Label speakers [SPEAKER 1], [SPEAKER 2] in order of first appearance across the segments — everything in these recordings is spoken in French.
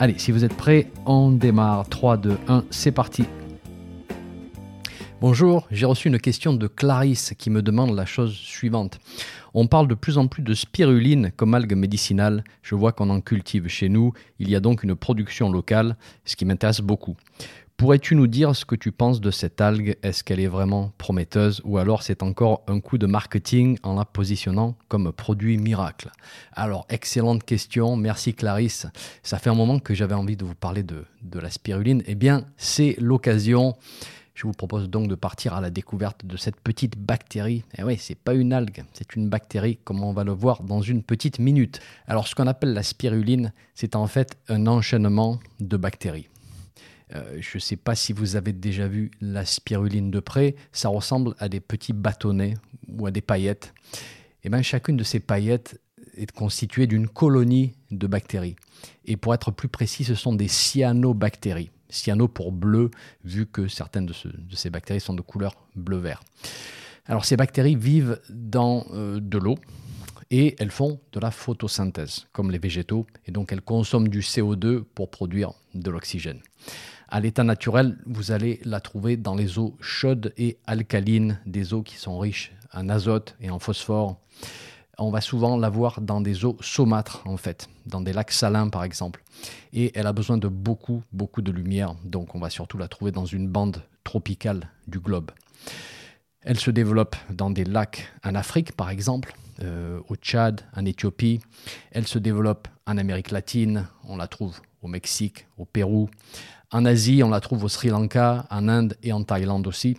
[SPEAKER 1] Allez, si vous êtes prêts, on démarre. 3, 2, 1, c'est parti. Bonjour, j'ai reçu une question de Clarisse qui me demande la chose suivante. On parle de plus en plus de spiruline comme algue médicinale. Je vois qu'on en cultive chez nous. Il y a donc une production locale, ce qui m'intéresse beaucoup. Pourrais-tu nous dire ce que tu penses de cette algue? Est-ce qu'elle est vraiment prometteuse ou alors c'est encore un coup de marketing en la positionnant comme produit miracle? Alors, excellente question, merci Clarisse. Ça fait un moment que j'avais envie de vous parler de, la spiruline. Eh bien, c'est l'occasion. Je vous propose donc de partir à la découverte de cette petite bactérie. Eh oui, c'est pas une algue, c'est une bactérie, comme on va le voir dans une petite minute? Alors, ce qu'on appelle la spiruline, c'est en fait un enchaînement de bactéries. Euh, je ne sais pas si vous avez déjà vu la spiruline de près, ça ressemble à des petits bâtonnets ou à des paillettes. Et eh bien chacune de ces paillettes est constituée d'une colonie de bactéries. Et pour être plus précis, ce sont des cyanobactéries. Cyano pour bleu, vu que certaines de, ces bactéries sont de couleur bleu-vert. Alors ces bactéries vivent dans euh, de l'eau, et elles font de la photosynthèse, comme les végétaux, et donc elles consomment du CO2 pour produire de l'oxygène. À l'état naturel, vous allez la trouver dans les eaux chaudes et alcalines, des eaux qui sont riches en azote et en phosphore. On va souvent la voir dans des eaux saumâtres, en fait, dans des lacs salins par exemple. Et elle a besoin de beaucoup, beaucoup de lumière, donc on va surtout la trouver dans une bande tropicale du globe. Elle se développe dans des lacs en Afrique, par exemple, euh, au Tchad, en Éthiopie. Elle se développe en Amérique latine, on la trouve au Mexique, au Pérou, en Asie, on la trouve au Sri Lanka, en Inde et en Thaïlande aussi.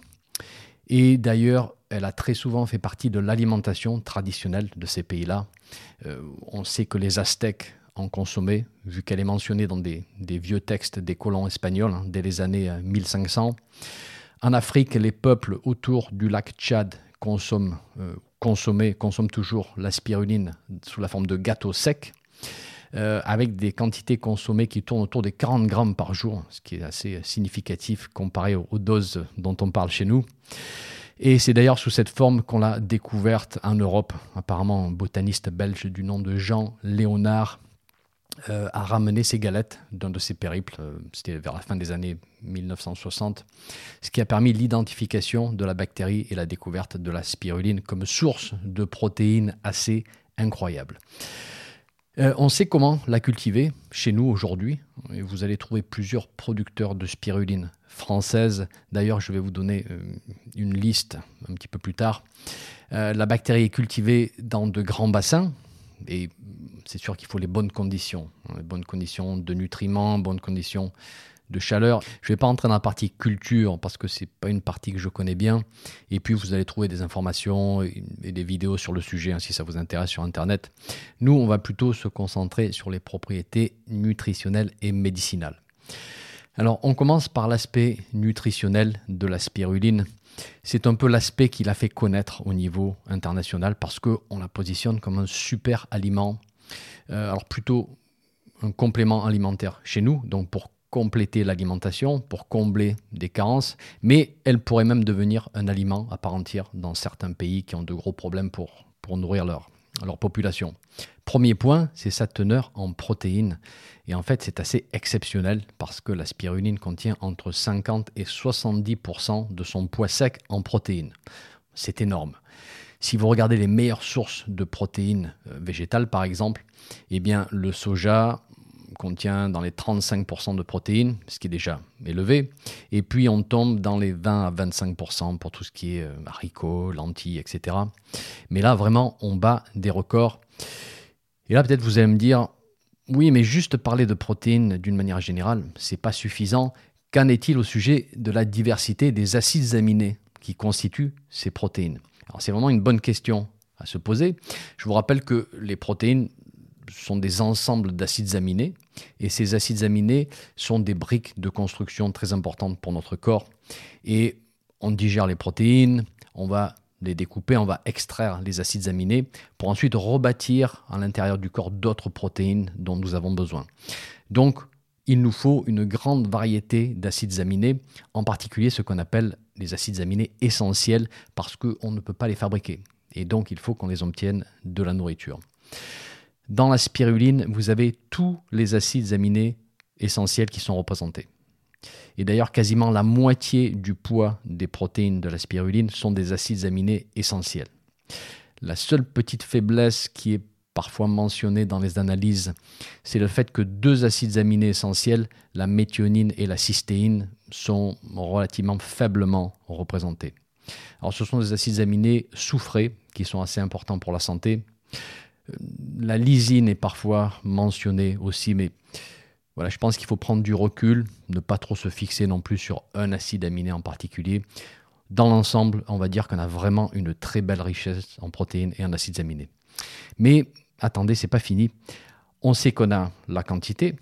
[SPEAKER 1] Et d'ailleurs, elle a très souvent fait partie de l'alimentation traditionnelle de ces pays-là. Euh, on sait que les Aztèques en consommaient, vu qu'elle est mentionnée dans des, vieux textes des colons espagnols hein, dès les années 1500. Euh, en Afrique, les peuples autour du lac Tchad consomment, euh, consomment toujours la spiruline sous la forme de gâteaux secs. Euh, avec des quantités consommées qui tournent autour des 40 grammes par jour, ce qui est assez significatif comparé aux, doses dont on parle chez nous. Et c'est d'ailleurs sous cette forme qu'on l'a découverte en Europe. Apparemment, un botaniste belge du nom de Jean Léonard euh, a ramené ces galettes d'un de ses périples, euh, c'était vers la fin des années 1960, ce qui a permis l'identification de la bactérie et la découverte de la spiruline comme source de protéines assez incroyables. Euh, on sait comment la cultiver chez nous aujourd'hui. Vous allez trouver plusieurs producteurs de spiruline française. D'ailleurs, je vais vous donner euh, une liste un petit peu plus tard. Euh, la bactérie est cultivée dans de grands bassins et c'est sûr qu'il faut les bonnes conditions, les bonnes conditions de nutriments, bonnes conditions de chaleur. Je ne vais pas entrer dans la partie culture parce que ce n'est pas une partie que je connais bien. Et puis vous allez trouver des informations et des vidéos sur le sujet hein, si ça vous intéresse sur Internet. Nous, on va plutôt se concentrer sur les propriétés nutritionnelles et médicinales. Alors on commence par l'aspect nutritionnel de la spiruline. C'est un peu l'aspect qui l'a fait connaître au niveau international parce qu'on la positionne comme un super aliment. Euh, alors plutôt un complément alimentaire chez nous, donc pour compléter l'alimentation, pour combler des carences, mais elle pourrait même devenir un aliment à part entière dans certains pays qui ont de gros problèmes pour, nourrir leur, leur population. Premier point, c'est sa teneur en protéines. Et en fait, c'est assez exceptionnel parce que la spiruline contient entre 50 et 70% de son poids sec en protéines. C'est énorme. Si vous regardez les meilleures sources de protéines euh, végétales, par exemple, eh bien, le soja, contient dans les 35% de protéines, ce qui est déjà élevé. Et puis on tombe dans les 20 à 25% pour tout ce qui est euh, haricots, lentilles, etc. Mais là, vraiment, on bat des records. Et là, peut-être vous allez me dire, oui, mais juste parler de protéines d'une manière générale, c'est pas suffisant. Qu'en est-il au sujet de la diversité des acides aminés qui constituent ces protéines? Alors c'est vraiment une bonne question à se poser. Je vous rappelle que les protéines sont des ensembles d'acides aminés. Et ces acides aminés sont des briques de construction très importantes pour notre corps. Et on digère les protéines, on va les découper, on va extraire les acides aminés pour ensuite rebâtir à l'intérieur du corps d'autres protéines dont nous avons besoin. Donc, il nous faut une grande variété d'acides aminés, en particulier ce qu'on appelle les acides aminés essentiels, parce qu'on ne peut pas les fabriquer. Et donc, il faut qu'on les obtienne de la nourriture. Dans la spiruline, vous avez tous les acides aminés essentiels qui sont représentés. Et d'ailleurs, quasiment la moitié du poids des protéines de la spiruline sont des acides aminés essentiels. La seule petite faiblesse qui est parfois mentionnée dans les analyses, c'est le fait que deux acides aminés essentiels, la méthionine et la cystéine, sont relativement faiblement représentés. Alors ce sont des acides aminés soufrés qui sont assez importants pour la santé. La lysine est parfois mentionnée aussi, mais voilà, je pense qu'il faut prendre du recul, ne pas trop se fixer non plus sur un acide aminé en particulier. Dans l'ensemble, on va dire qu'on a vraiment une très belle richesse en protéines et en acides aminés. Mais attendez, c'est pas fini. On sait qu'on a la quantité,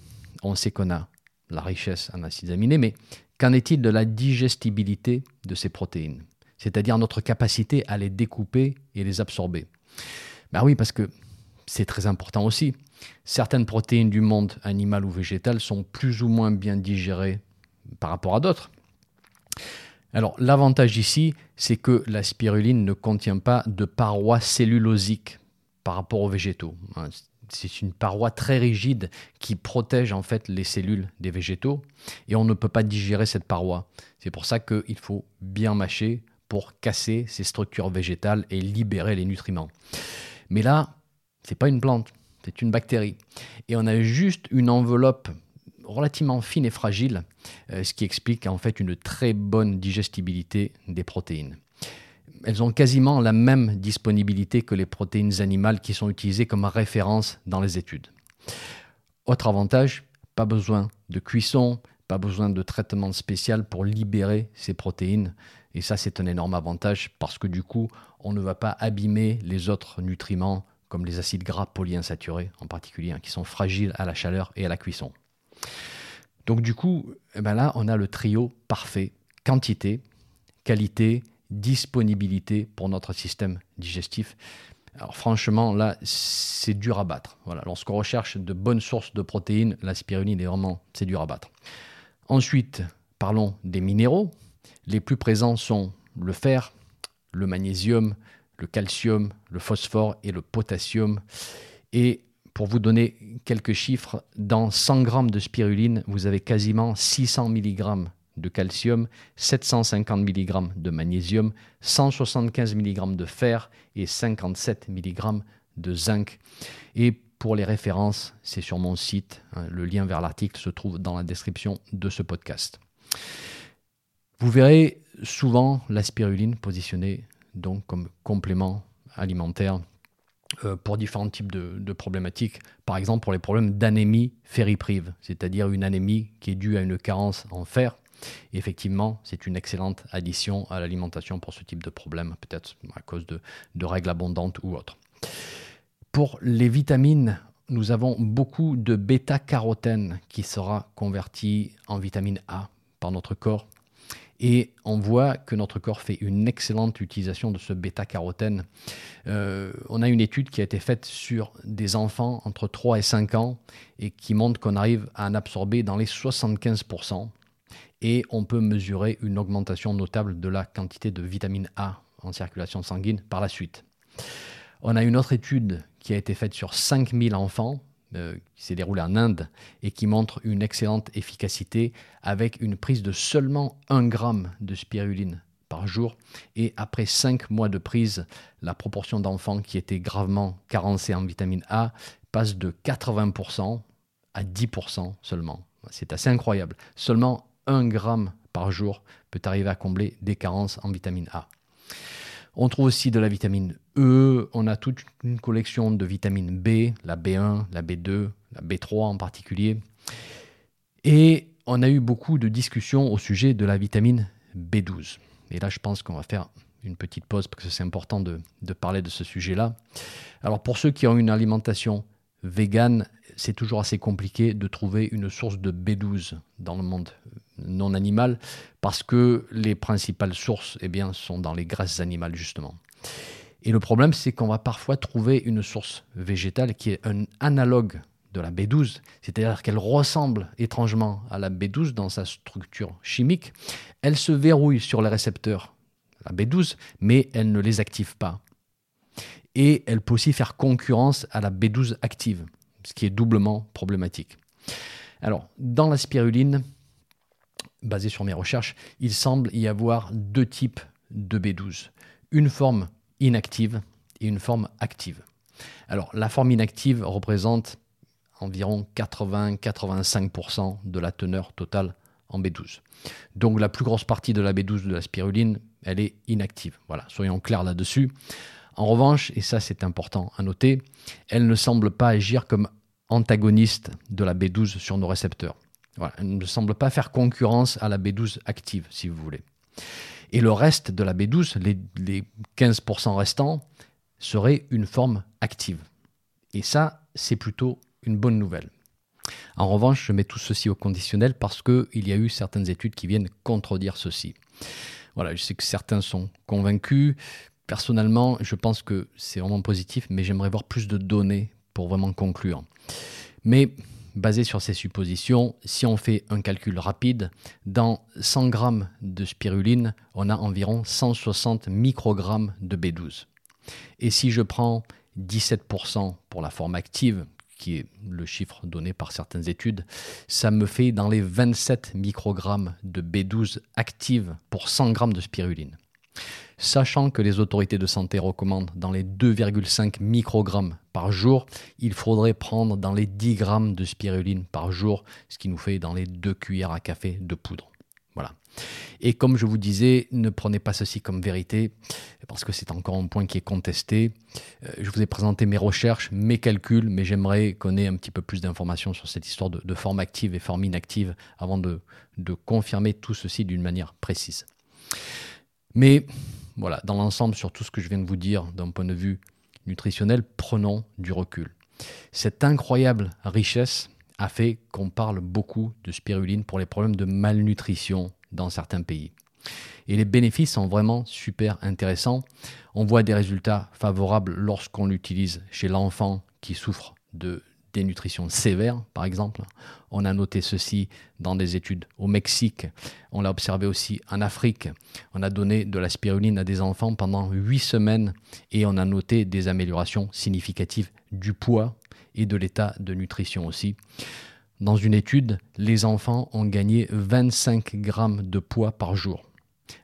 [SPEAKER 1] on sait qu'on a la richesse en acides aminés, mais qu'en est-il de la digestibilité de ces protéines? C'est-à-dire notre capacité à les découper et les absorber? Ben oui, parce que c'est très important aussi. Certaines protéines du monde animal ou végétal sont plus ou moins bien digérées par rapport à d'autres. Alors l'avantage ici, c'est que la spiruline ne contient pas de paroi cellulosique par rapport aux végétaux. Hein, c'est une paroi très rigide qui protège en fait les cellules des végétaux et on ne peut pas digérer cette paroi. C'est pour ça qu'il faut bien mâcher pour casser ces structures végétales et libérer les nutriments. Mais là, c'est pas une plante, c'est une bactérie. Et on a juste une enveloppe relativement fine et fragile, euh, ce qui explique en fait une très bonne digestibilité des protéines. Elles ont quasiment la même disponibilité que les protéines animales qui sont utilisées comme référence dans les études. Autre avantage, pas besoin de cuisson, pas besoin de traitement spécial pour libérer ces protéines. Et ça, c'est un énorme avantage parce que du coup, on ne va pas abîmer les autres nutriments comme les acides gras polyinsaturés en particulier, hein, qui sont fragiles à la chaleur et à la cuisson. Donc du coup, eh ben là, on a le trio parfait, quantité, qualité, disponibilité pour notre système digestif. Alors franchement, là, c'est dur à battre. Lorsqu'on recherche de bonnes sources de protéines, la spiruline est vraiment, c'est dur à battre. Ensuite, parlons des minéraux. Les plus présents sont le fer, le magnésium, le calcium, le phosphore et le potassium. Et pour vous donner quelques chiffres, dans 100 grammes de spiruline, vous avez quasiment 600 mg de calcium, 750 mg de magnésium, 175 mg de fer et 57 mg de zinc. Et pour les références, c'est sur mon site. Hein, le lien vers l'article se trouve dans la description de ce podcast. Vous verrez souvent la spiruline positionnée donc comme complément alimentaire euh, pour différents types de, problématiques. Par exemple, pour les problèmes d'anémie ferriprive, c'est-à-dire une anémie qui est due à une carence en fer. effectivement, c'est une excellente addition à l'alimentation pour ce type de problème, peut-être à cause de, de règles abondantes ou autres. Pour les vitamines, nous avons beaucoup de bêta-carotène qui sera converti en vitamine A par notre corps et on voit que notre corps fait une excellente utilisation de ce bêta-carotène. Euh, on a une étude qui a été faite sur des enfants entre 3 et 5 ans et qui montre qu'on arrive à en absorber dans les 75%. Et on peut mesurer une augmentation notable de la quantité de vitamine A en circulation sanguine par la suite. On a une autre étude qui a été faite sur 5000 enfants euh, qui s'est déroulé en Inde et qui montre une excellente efficacité avec une prise de seulement 1 gramme de spiruline par jour. Et après 5 mois de prise, la proportion d'enfants qui étaient gravement carencés en vitamine A passe de 80% à 10% seulement. C'est assez incroyable. Seulement 1 gramme par jour peut arriver à combler des carences en vitamine A. On trouve aussi de la vitamine E, on a toute une collection de vitamines B, la B1, la B2, la B3 en particulier. Et on a eu beaucoup de discussions au sujet de la vitamine B12. Et là, je pense qu'on va faire une petite pause parce que c'est important de, parler de ce sujet-là. Alors pour ceux qui ont une alimentation vegan, c'est toujours assez compliqué de trouver une source de B12 dans le monde non animal parce que les principales sources eh bien, sont dans les graisses animales justement. Et le problème, c'est qu'on va parfois trouver une source végétale qui est un analogue de la B12, c'est-à-dire qu'elle ressemble étrangement à la B12 dans sa structure chimique. Elle se verrouille sur les récepteurs, la B12, mais elle ne les active pas. Et elle peut aussi faire concurrence à la B12 active, ce qui est doublement problématique. Alors, dans la spiruline, basée sur mes recherches, il semble y avoir deux types de B12. Une forme inactive et une forme active. Alors, la forme inactive représente environ 80-85% de la teneur totale en B12. Donc la plus grosse partie de la B12 de la spiruline, elle est inactive. Voilà, soyons clairs là-dessus. En revanche, et ça c'est important à noter, elle ne semble pas agir comme antagoniste de la B12 sur nos récepteurs. Elle ne semble pas faire concurrence à la B12 active, si vous voulez. Et le reste de la B12, les, les 15% restants, serait une forme active. Et ça, c'est plutôt une bonne nouvelle. En revanche, je mets tout ceci au conditionnel parce qu'il y a eu certaines études qui viennent contredire ceci. Voilà, je sais que certains sont convaincus. Personnellement, je pense que c'est vraiment positif, mais j'aimerais voir plus de données pour vraiment conclure. Mais basé sur ces suppositions, si on fait un calcul rapide, dans 100 grammes de spiruline, on a environ 160 microgrammes de B12. Et si je prends 17% pour la forme active, qui est le chiffre donné par certaines études, ça me fait dans les 27 microgrammes de B12 active pour 100 grammes de spiruline. Sachant que les autorités de santé recommandent dans les 2,5 microgrammes par jour, il faudrait prendre dans les 10 grammes de spiruline par jour, ce qui nous fait dans les 2 cuillères à café de poudre. Voilà. Et comme je vous disais, ne prenez pas ceci comme vérité, parce que c'est encore un point qui est contesté. Euh, je vous ai présenté mes recherches, mes calculs, mais j'aimerais qu'on ait un petit peu plus d'informations sur cette histoire de, forme active et forme inactive avant de, de confirmer tout ceci d'une manière précise. Mais voilà, dans l'ensemble, sur tout ce que je viens de vous dire d'un point de vue nutritionnel, prenons du recul. Cette incroyable richesse a fait qu'on parle beaucoup de spiruline pour les problèmes de malnutrition dans certains pays. Et les bénéfices sont vraiment super intéressants. On voit des résultats favorables lorsqu'on l'utilise chez l'enfant qui souffre de dénutrition sévère, par exemple. On a noté ceci dans des études au Mexique. On l'a observé aussi en Afrique. On a donné de la spiruline à des enfants pendant 8 semaines et on a noté des améliorations significatives du poids et de l'état de nutrition aussi. Dans une étude, les enfants ont gagné 25 grammes de poids par jour.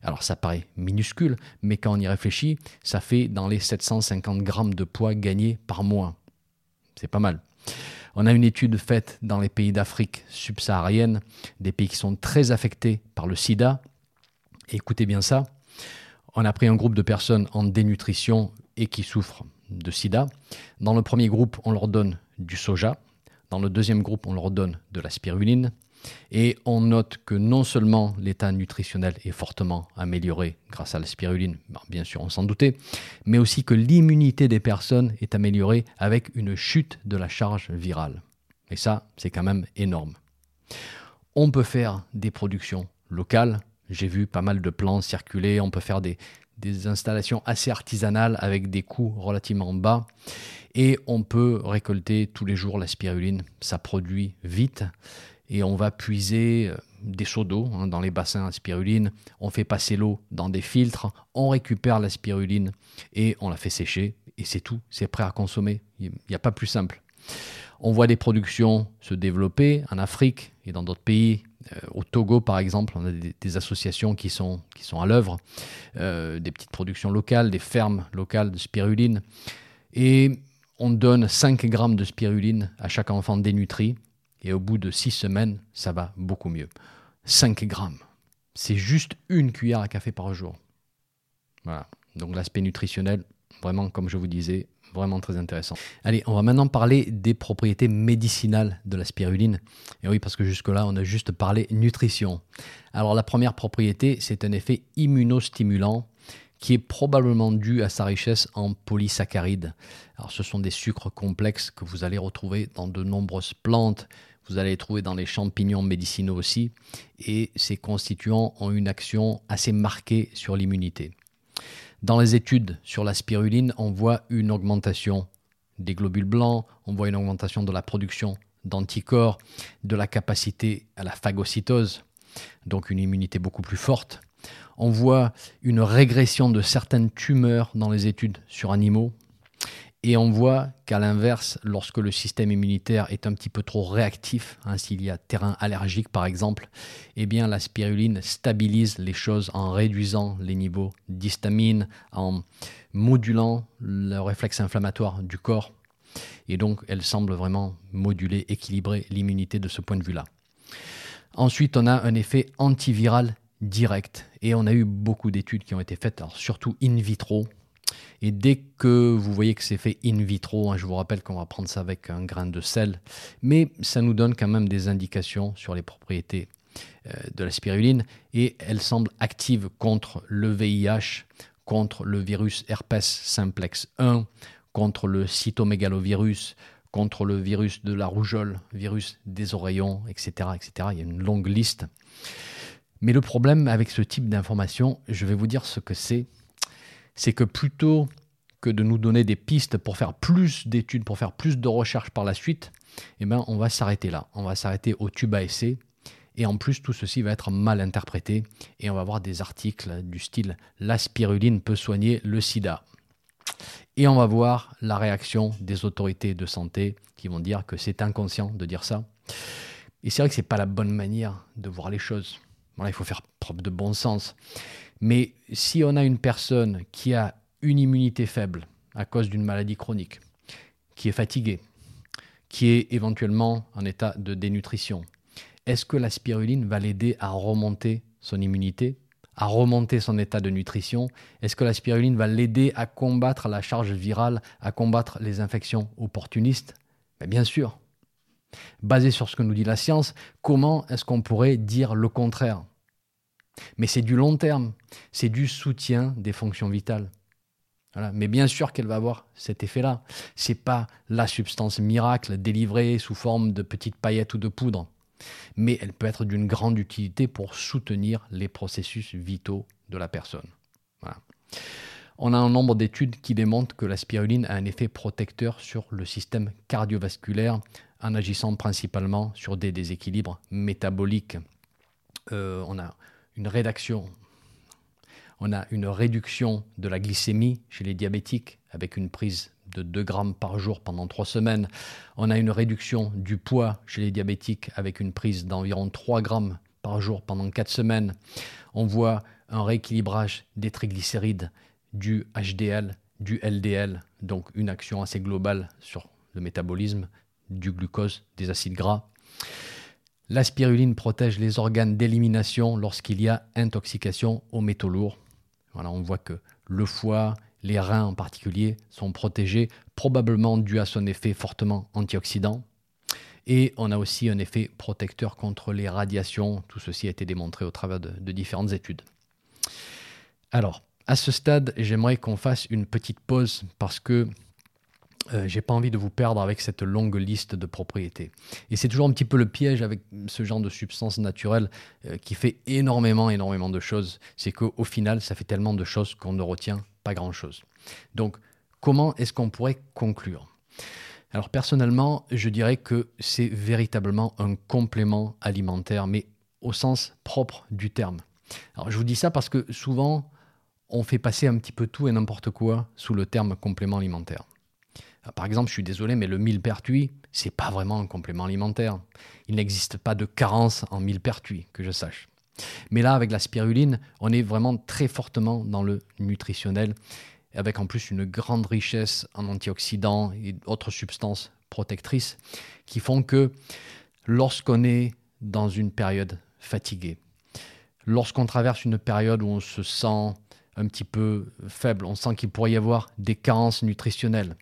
[SPEAKER 1] Alors ça paraît minuscule, mais quand on y réfléchit, ça fait dans les 750 grammes de poids gagnés par mois. C'est pas mal. On a une étude faite dans les pays d'Afrique subsaharienne, des pays qui sont très affectés par le sida. écoutez bien ça, on a pris un groupe de personnes en dénutrition et qui souffrent de sida. Dans le premier groupe, on leur donne du soja, dans le deuxième groupe, on leur donne de la spiruline. Et on note que non seulement l'état nutritionnel est fortement amélioré grâce à la spiruline, bien sûr on s'en doutait, mais aussi que l'immunité des personnes est améliorée avec une chute de la charge virale. Et ça, c'est quand même énorme. On peut faire des productions locales. J'ai vu pas mal de plans circuler. On peut faire des, des installations assez artisanales avec des coûts relativement bas. Et on peut récolter tous les jours la spiruline. Ça produit vite. Et on va puiser euh, des seaux d'eau hein, dans les bassins à spiruline. On fait passer l'eau dans des filtres. On récupère la spiruline et on la fait sécher. Et c'est tout. C'est prêt à consommer. Il n'y a pas plus simple. On voit des productions se développer en Afrique et dans d'autres pays. Euh, au Togo, par exemple, on a des, associations qui sont, qui sont à l'œuvre, euh, des petites productions locales, des fermes locales de spiruline. Et on donne 5 grammes de spiruline à chaque enfant dénutri, et au bout de 6 semaines, ça va beaucoup mieux. 5 grammes. C'est juste une cuillère à café par jour. Voilà. Donc l'aspect nutritionnel, vraiment, comme je vous disais, vraiment très intéressant. Allez, on va maintenant parler des propriétés médicinales de la spiruline. Et oui, parce que jusque-là, on a juste parlé nutrition. Alors la première propriété, c'est un effet immunostimulant qui est probablement due à sa richesse en polysaccharides. Alors, ce sont des sucres complexes que vous allez retrouver dans de nombreuses plantes, vous allez les trouver dans les champignons médicinaux aussi, et ces constituants ont une action assez marquée sur l'immunité. Dans les études sur la spiruline, on voit une augmentation des globules blancs, on voit une augmentation de la production d'anticorps, de la capacité à la phagocytose, donc une immunité beaucoup plus forte. On voit une régression de certaines tumeurs dans les études sur animaux, et on voit qu'à l'inverse, lorsque le système immunitaire est un petit peu trop réactif, hein, s'il y a terrain allergique par exemple, eh bien la spiruline stabilise les choses en réduisant les niveaux d'histamine, en modulant le réflexe inflammatoire du corps. Et donc elle semble vraiment moduler, équilibrer l'immunité de ce point de vue-là. Ensuite, on a un effet antiviral direct. Et on a eu beaucoup d'études qui ont été faites, surtout in vitro, et dès que vous voyez que c'est fait in vitro, hein, je vous rappelle qu'on va prendre ça avec un grain de sel, mais ça nous donne quand même des indications sur les propriétés euh, de la spiruline et elle semble active contre le VIH, contre le virus herpes simplex 1, contre le cytomégalovirus, contre le virus de la rougeole, virus des oreillons, etc., etc. Il y a une longue liste. Mais le problème avec ce type d'information, je vais vous dire ce que c'est c'est que plutôt que de nous donner des pistes pour faire plus d'études, pour faire plus de recherches par la suite, eh ben, on va s'arrêter là. On va s'arrêter au tube à essai. Et en plus, tout ceci va être mal interprété. Et on va avoir des articles du style La spiruline peut soigner le sida. Et on va voir la réaction des autorités de santé qui vont dire que c'est inconscient de dire ça. Et c'est vrai que ce n'est pas la bonne manière de voir les choses. Il faut faire preuve de bon sens. Mais si on a une personne qui a une immunité faible à cause d'une maladie chronique, qui est fatiguée, qui est éventuellement en état de dénutrition, est-ce que la spiruline va l'aider à remonter son immunité, à remonter son état de nutrition? Est-ce que la spiruline va l'aider à combattre la charge virale, à combattre les infections opportunistes? Ben, Bien sûr. Basé sur ce que nous dit la science, comment est-ce qu'on pourrait dire le contraire? Mais c'est du long terme, c'est du soutien des fonctions vitales. Mais bien sûr qu'elle va avoir cet effet-là. Ce n'est pas la substance miracle délivrée sous forme de petites paillettes ou de poudre, mais elle peut être d'une grande utilité pour soutenir les processus vitaux de la personne. On a un nombre d'études qui démontrent que la spiruline a un effet protecteur sur le système cardiovasculaire en agissant principalement sur des déséquilibres métaboliques. Euh, on a une rédaction. On a une réduction de la glycémie chez les diabétiques avec une prise de 2 grammes par jour pendant 3 semaines. On a une réduction du poids chez les diabétiques avec une prise d'environ 3 grammes par jour pendant 4 semaines. On voit un rééquilibrage des triglycérides, du HDL, du LDL, donc une action assez globale sur le métabolisme, du glucose, des acides gras. La spiruline protège les organes d'élimination lorsqu'il y a intoxication aux métaux lourds. On voit que le foie, les reins en particulier, sont protégés, probablement dû à son effet fortement antioxydant. Et on a aussi un effet protecteur contre les radiations. Tout ceci a été démontré au travers de différentes études. Alors, à ce stade, j'aimerais qu'on fasse une petite pause parce que euh, j'ai pas envie de vous perdre avec cette longue liste de propriétés. Et c'est toujours un petit peu le piège avec ce genre de substance naturelle euh, qui fait énormément, énormément de choses. C'est qu'au final, ça fait tellement de choses qu'on ne retient pas grand-chose. Donc, comment est-ce qu'on pourrait conclure? Alors, personnellement, je dirais que c'est véritablement un complément alimentaire, mais au sens propre du terme. Alors, je vous dis ça parce que souvent, on fait passer un petit peu tout et n'importe quoi sous le terme complément alimentaire. Par exemple, je suis désolé, mais le millepertuis, c'est pas vraiment un complément alimentaire. Il n'existe pas de carence en millepertuis, que je sache. Mais là, avec la spiruline, on est vraiment très fortement dans le nutritionnel, avec en plus une grande richesse en antioxydants et autres substances protectrices qui font que lorsqu'on est dans une période fatiguée, lorsqu'on traverse une période où on se sent un petit peu faible, on sent qu'il pourrait y avoir des carences nutritionnelles,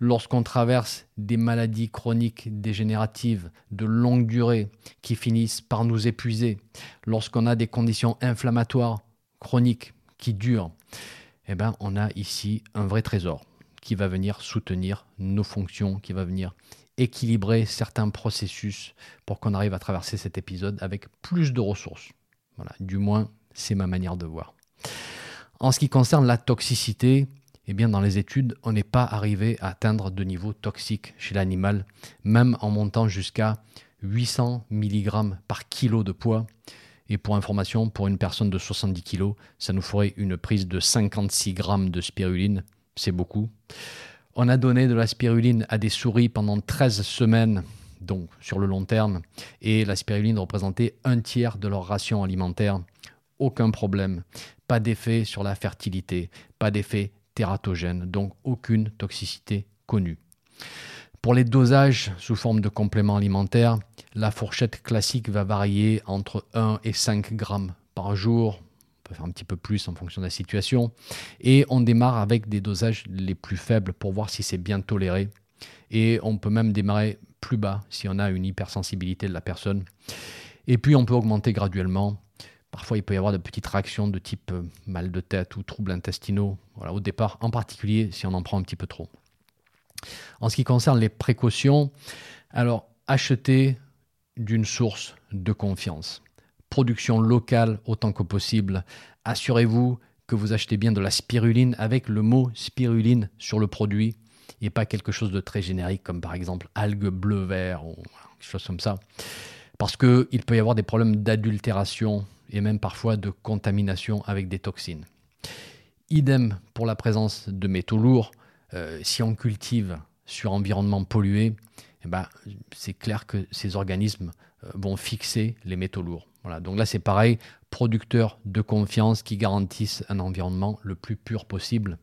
[SPEAKER 1] lorsqu'on traverse des maladies chroniques dégénératives de longue durée qui finissent par nous épuiser, lorsqu'on a des conditions inflammatoires chroniques qui durent, eh ben, on a ici un vrai trésor qui va venir soutenir nos fonctions, qui va venir équilibrer certains processus pour qu'on arrive à traverser cet épisode avec plus de ressources. Voilà, du moins, c'est ma manière de voir. En ce qui concerne la toxicité, eh bien, dans les études, on n'est pas arrivé à atteindre de niveau toxique chez l'animal, même en montant jusqu'à 800 mg par kilo de poids. Et pour information, pour une personne de 70 kg, ça nous ferait une prise de 56 grammes de spiruline. C'est beaucoup. On a donné de la spiruline à des souris pendant 13 semaines, donc sur le long terme, et la spiruline représentait un tiers de leur ration alimentaire. Aucun problème. Pas d'effet sur la fertilité, pas d'effet donc aucune toxicité connue. Pour les dosages sous forme de compléments alimentaires, la fourchette classique va varier entre 1 et 5 grammes par jour. Peut faire un petit peu plus en fonction de la situation. Et on démarre avec des dosages les plus faibles pour voir si c'est bien toléré. Et on peut même démarrer plus bas si on a une hypersensibilité de la personne. Et puis on peut augmenter graduellement Parfois, il peut y avoir de petites réactions de type euh, mal de tête ou troubles intestinaux, au départ, en particulier si on en prend un petit peu trop. En ce qui concerne les précautions, alors achetez d'une source de confiance. Production locale autant que possible. Assurez-vous que vous achetez bien de la spiruline avec le mot spiruline sur le produit et pas quelque chose de très générique comme par exemple algues bleu-vert ou quelque chose comme ça. Parce qu'il peut y avoir des problèmes d'adultération et même parfois de contamination avec des toxines. Idem pour la présence de métaux lourds. Euh, si on cultive sur environnement pollué, eh ben, c'est clair que ces organismes euh, vont fixer les métaux lourds. Donc là, c'est pareil, producteurs de confiance qui garantissent un environnement le plus pur possible.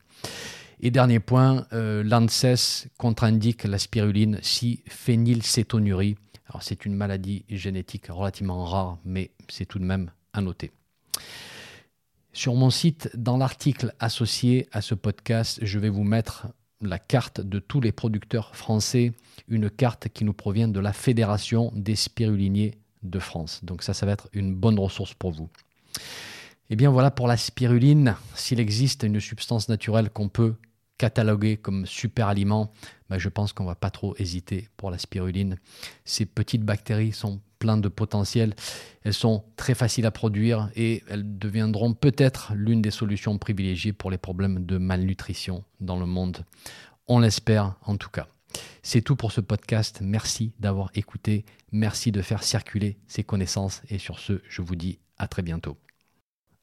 [SPEAKER 1] Et dernier point, euh, l'ANSES contre-indique la spiruline si phénylcétonurie. C'est une maladie génétique relativement rare, mais c'est tout de même noter. Sur mon site, dans l'article associé à ce podcast, je vais vous mettre la carte de tous les producteurs français, une carte qui nous provient de la Fédération des spiruliniers de France. Donc ça, ça va être une bonne ressource pour vous. Et eh bien voilà pour la spiruline. S'il existe une substance naturelle qu'on peut cataloguer comme super aliment, ben je pense qu'on va pas trop hésiter pour la spiruline. Ces petites bactéries sont pleines de potentiel. Elles sont très faciles à produire et elles deviendront peut-être l'une des solutions privilégiées pour les problèmes de malnutrition dans le monde. On l'espère en tout cas. C'est tout pour ce podcast. Merci d'avoir écouté. Merci de faire circuler ces connaissances. Et sur ce, je vous dis à très bientôt.